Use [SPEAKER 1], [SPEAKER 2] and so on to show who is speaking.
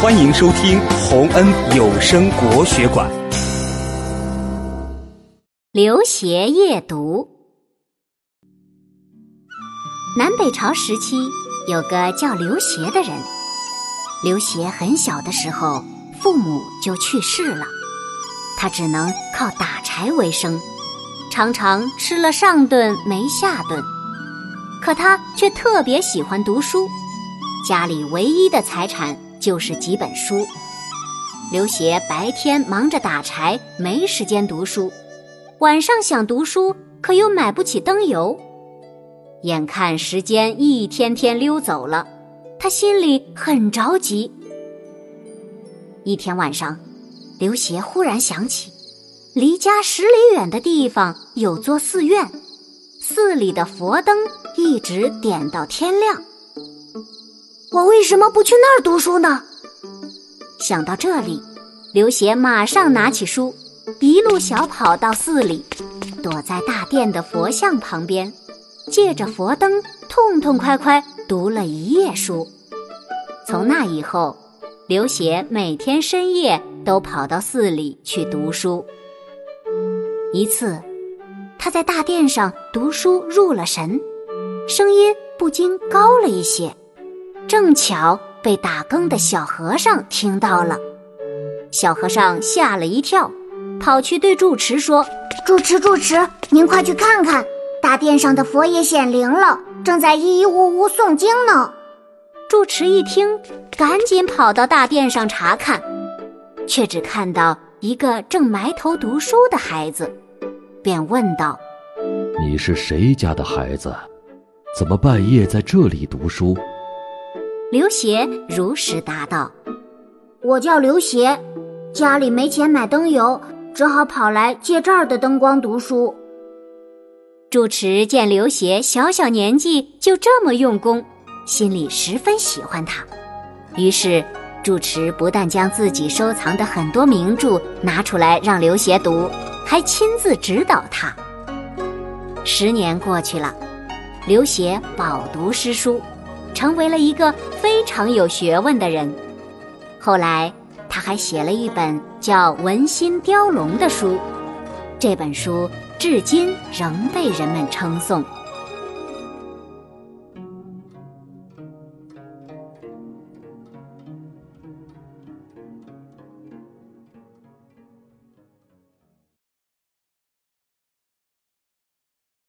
[SPEAKER 1] 欢迎收听洪恩有声国学馆。
[SPEAKER 2] 刘协夜读。南北朝时期，有个叫刘协的人。刘协很小的时候，父母就去世了，他只能靠打柴为生，常常吃了上顿没下顿。可他却特别喜欢读书，家里唯一的财产就是几本书。刘协白天忙着打柴，没时间读书；晚上想读书，可又买不起灯油。眼看时间一天天溜走了，他心里很着急。一天晚上，刘协忽然想起，离家十里远的地方有座寺院，寺里的佛灯一直点到天亮。我为什么不去那儿读书呢？想到这里，刘协马上拿起书，一路小跑到寺里，躲在大殿的佛像旁边，借着佛灯，痛痛快快读了一夜书。从那以后，刘协每天深夜都跑到寺里去读书。一次，他在大殿上读书入了神，声音不禁高了一些，正巧。被打更的小和尚听到了，小和尚吓了一跳，跑去对住持说：“
[SPEAKER 3] 住持，住持，您快去看看，大殿上的佛爷显灵了，正在咿咿呜呜诵经呢。”
[SPEAKER 2] 住持一听，赶紧跑到大殿上查看，却只看到一个正埋头读书的孩子，便问道：“
[SPEAKER 4] 你是谁家的孩子？怎么半夜在这里读书？”
[SPEAKER 2] 刘协如实答道：“
[SPEAKER 3] 我叫刘协，家里没钱买灯油，只好跑来借这儿的灯光读书。”
[SPEAKER 2] 住持见刘协小小年纪就这么用功，心里十分喜欢他，于是住持不但将自己收藏的很多名著拿出来让刘协读，还亲自指导他。十年过去了，刘协饱读诗书。成为了一个非常有学问的人。后来，他还写了一本叫《文心雕龙》的书，这本书至今仍被人们称颂。